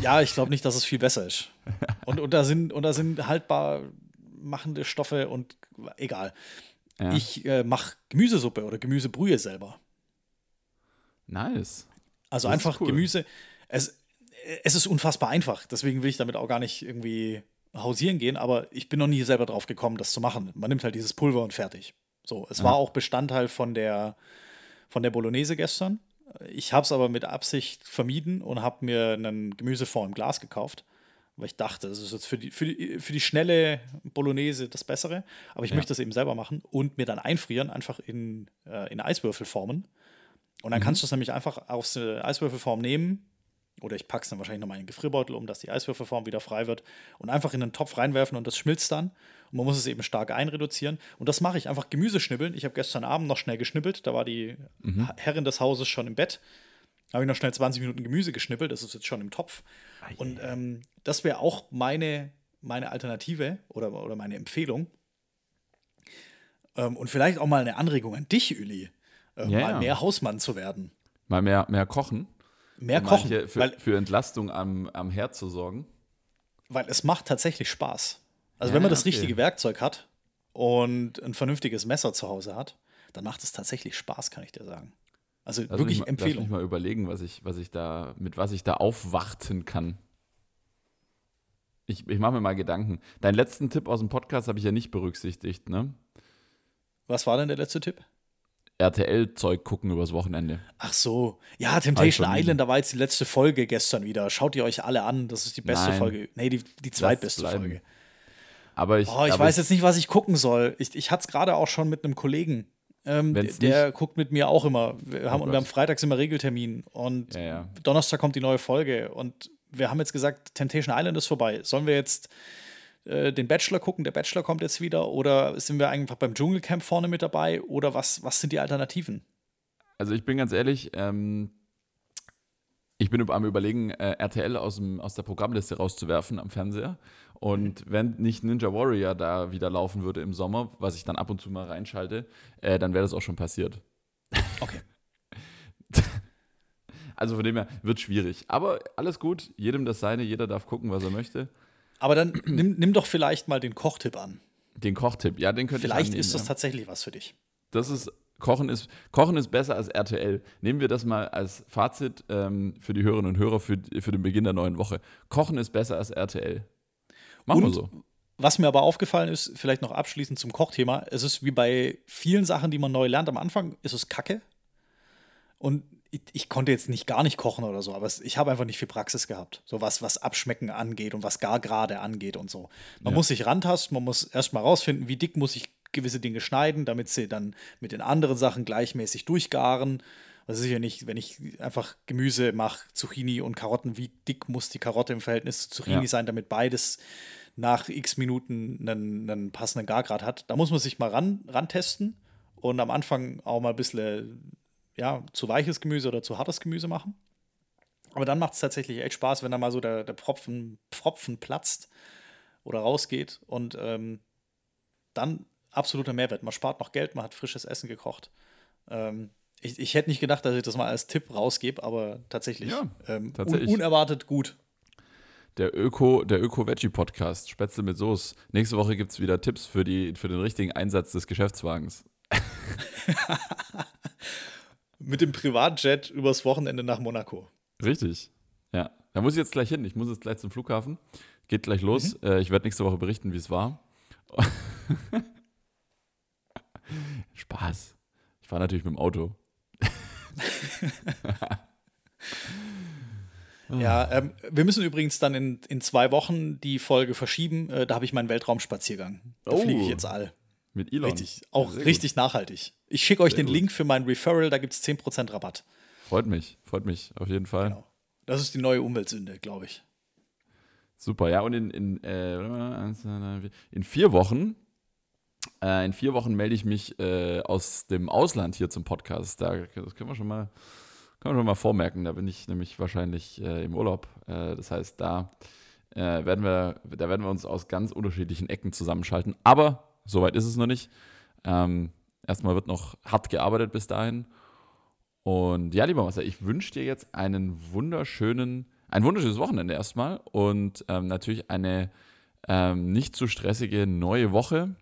Ja, ich glaube nicht, dass es viel besser ist. Und, und, da, sind, und da sind haltbar machende Stoffe und egal. Ja. Ich äh, mache Gemüsesuppe oder Gemüsebrühe selber. nice. Also Das einfach cool. Gemüse. Es, es ist unfassbar einfach. Deswegen will ich damit auch gar nicht irgendwie hausieren gehen. Aber ich bin noch nie selber drauf gekommen, das zu machen. Man nimmt halt dieses Pulver und fertig. So, es Ja. war auch Bestandteil von der, von der Bolognese gestern. Ich habe es aber mit Absicht vermieden und habe mir einen Gemüsefond im Glas gekauft. Weil ich dachte, das ist jetzt für die, für die, für die schnelle Bolognese das Bessere. Aber ich Ja. möchte das eben selber machen und mir dann einfrieren, einfach in, äh, in Eiswürfelformen. Und dann Mhm. kannst du es nämlich einfach aus der Eiswürfelform nehmen. Oder ich packe es dann wahrscheinlich nochmal in den Gefrierbeutel, um dass die Eiswürfelform wieder frei wird. Und einfach in den Topf reinwerfen und das schmilzt dann. Und man muss es eben stark einreduzieren. Und das mache ich einfach Gemüse schnibbeln. Ich habe gestern Abend noch schnell geschnippelt. Da war die Mhm. Herrin des Hauses schon im Bett. Da habe ich noch schnell 20 Minuten Gemüse geschnippelt. Das ist jetzt schon im Topf. Und ähm, das wäre auch meine, meine Alternative oder, oder meine Empfehlung. Ähm, und vielleicht auch mal eine Anregung an dich, Uli, äh, Ja, mal mehr Hausmann zu werden. Mal mehr, mehr kochen. Mehr um kochen, Für, weil, für Entlastung am, am Herd zu sorgen. weil es macht tatsächlich Spaß. Also Ja, wenn man das okay. richtige Werkzeug hat und ein vernünftiges Messer zu Hause hat, dann macht es tatsächlich Spaß, kann ich dir sagen. Also Lass wirklich mich, mal- Lass Empfehlung. mich mal überlegen, was ich, was ich da, mit was ich da aufwarten kann. Ich, ich mache mir mal Gedanken. Deinen letzten Tipp aus dem Podcast habe ich ja nicht berücksichtigt, ne? Was war denn der letzte Tipp? RTL-Zeug gucken übers Wochenende. Ach so, ja, Temptation. Island, da war jetzt die letzte Folge gestern wieder. Schaut ihr euch alle an, das ist die beste Nein. Folge. Nee, die, die zweitbeste. Folge. Aber ich, Oh, ich weiß jetzt nicht, was ich gucken soll. Ich, ich hatte es gerade auch schon mit einem Kollegen. Ähm, der nicht- guckt mit mir auch immer. Wir haben, Oh und wir haben freitags immer Regeltermin. Und Ja, ja. Donnerstag kommt die neue Folge. Und wir haben jetzt gesagt, Temptation Island ist vorbei. Sollen wir jetzt äh, den Bachelor gucken? Der Bachelor kommt jetzt wieder. Oder sind wir einfach beim Dschungelcamp vorne mit dabei? Oder was, was sind die Alternativen? Also ich bin ganz ehrlich, ähm, ich bin am überlegen, äh, RTL aus, dem, aus der Programmliste rauszuwerfen am Fernseher. Und wenn nicht Ninja Warrior da wieder laufen würde im Sommer, was ich dann ab und zu mal reinschalte, äh, dann wäre das auch schon passiert. Okay. Also von dem her wird schwierig. Aber alles gut, jedem das seine, jeder darf gucken, was er möchte. Aber dann nimm, nimm doch vielleicht mal den Kochtipp an. Den Kochtipp, ja, den könnte ich Vielleicht annehmen, ist das ja. tatsächlich was für dich. Das ist Kochen ist Kochen ist besser als RTL. Nehmen wir das mal als Fazit ähm, für die Hörerinnen und Hörer für, für den Beginn der neuen Woche. Kochen ist besser als RTL. Machen wir so. Was mir aber aufgefallen ist, vielleicht noch abschließend zum Kochthema, es ist wie bei vielen Sachen, die man neu lernt. Am Anfang ist es Kacke. Und ich, ich konnte jetzt nicht gar nicht kochen oder so, aber es, ich habe einfach nicht viel Praxis gehabt. So was, was Abschmecken angeht und was gar gerade angeht und so. Man Ja. muss sich rantasten, man muss erstmal rausfinden, wie dick muss ich gewisse Dinge schneiden, damit sie dann mit den anderen Sachen gleichmäßig durchgaren. Also sicher nicht, wenn ich einfach Gemüse mache, Zucchini und Karotten, wie dick muss die Karotte im Verhältnis zu Zucchini Ja. sein, damit beides nach x Minuten einen, einen passenden Gargrad hat. Da muss man sich mal ran, rantesten und am Anfang auch mal ein bisschen ja, zu weiches Gemüse oder zu hartes Gemüse machen. Aber dann macht es tatsächlich echt Spaß, wenn da mal so der, der Pfropfen, Pfropfen platzt oder rausgeht und ähm, dann absoluter Mehrwert. Man spart noch Geld, man hat frisches Essen gekocht. Ähm, ich, ich hätte nicht gedacht, dass ich das mal als Tipp rausgebe, aber tatsächlich, Ja, ähm, tatsächlich. Un unerwartet gut. Der Öko, der Öko-Veggie-Podcast, Spätzle mit Soße. Nächste Woche gibt es wieder Tipps für, die, für den richtigen Einsatz des Geschäftswagens. Mit dem Privatjet übers Wochenende nach Monaco. Richtig. Ja. Da muss ich jetzt gleich hin. Ich muss jetzt gleich zum Flughafen. Geht gleich los. Äh, ich werde nächste Woche berichten, wie es war. Spaß. Ich fahre natürlich mit dem Auto. Ja, ähm, wir müssen übrigens dann in, in zwei Wochen die Folge verschieben. Äh, da habe ich meinen Weltraumspaziergang. Da Oh. fliege ich jetzt all. Mit Elon. Richtig. Auch Sehr gut. richtig nachhaltig. Ich schicke euch Sehr den gut. Link für mein Referral, da gibt es 10% Rabatt. Freut mich. Freut mich auf jeden Fall. Genau. Das ist die neue Umweltsünde, glaube ich. Super, ja, und in, in, äh, in vier Wochen, äh, in vier Wochen melde ich mich äh, aus dem Ausland hier zum Podcast. Da, das können wir schon mal, können wir schon mal vormerken. Da bin ich nämlich wahrscheinlich äh, im Urlaub. Äh, das heißt, da äh, werden wir, da werden wir uns aus ganz unterschiedlichen Ecken zusammenschalten. Aber soweit ist es noch nicht. Ähm, erstmal wird noch hart gearbeitet bis dahin. Und ja, lieber Marcel, ich wünsche dir jetzt einen wunderschönen, ein wunderschönes Wochenende erstmal und ähm, natürlich eine ähm, nicht zu stressige neue Woche.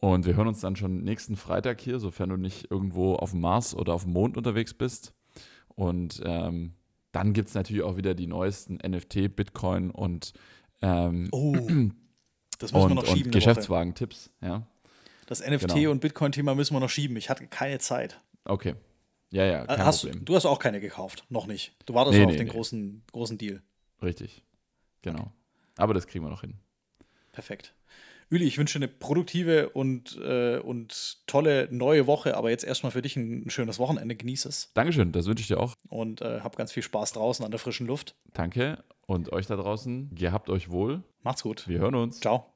Und wir hören uns dann schon nächsten Freitag hier, sofern du nicht irgendwo auf dem Mars oder auf dem Mond unterwegs bist. Und ähm, dann gibt es natürlich auch wieder die neuesten NFT, Bitcoin und, ähm, Oh, das müssen wir und, noch und schieben. Geschäftswagen-Tipps. Ja, Das NFT Genau. und Bitcoin-Thema müssen wir noch schieben. Ich hatte keine Zeit. okay. Ja, ja, kein hast, Problem. du hast auch keine gekauft. Noch nicht. Du wartest Nee, noch auf nee, den nee. großen, großen Deal. Richtig. Genau. Aber das kriegen wir noch hin. Perfekt. Üli, ich wünsche eine produktive und, äh, und tolle neue Woche, aber jetzt erstmal für dich ein, ein schönes Wochenende. Genieß es Dankeschön, das wünsche ich dir auch. und äh, hab ganz viel Spaß draußen an der frischen Luft. Danke und euch da draußen, gehabt euch wohl. Macht's gut. Wir hören uns. Ciao.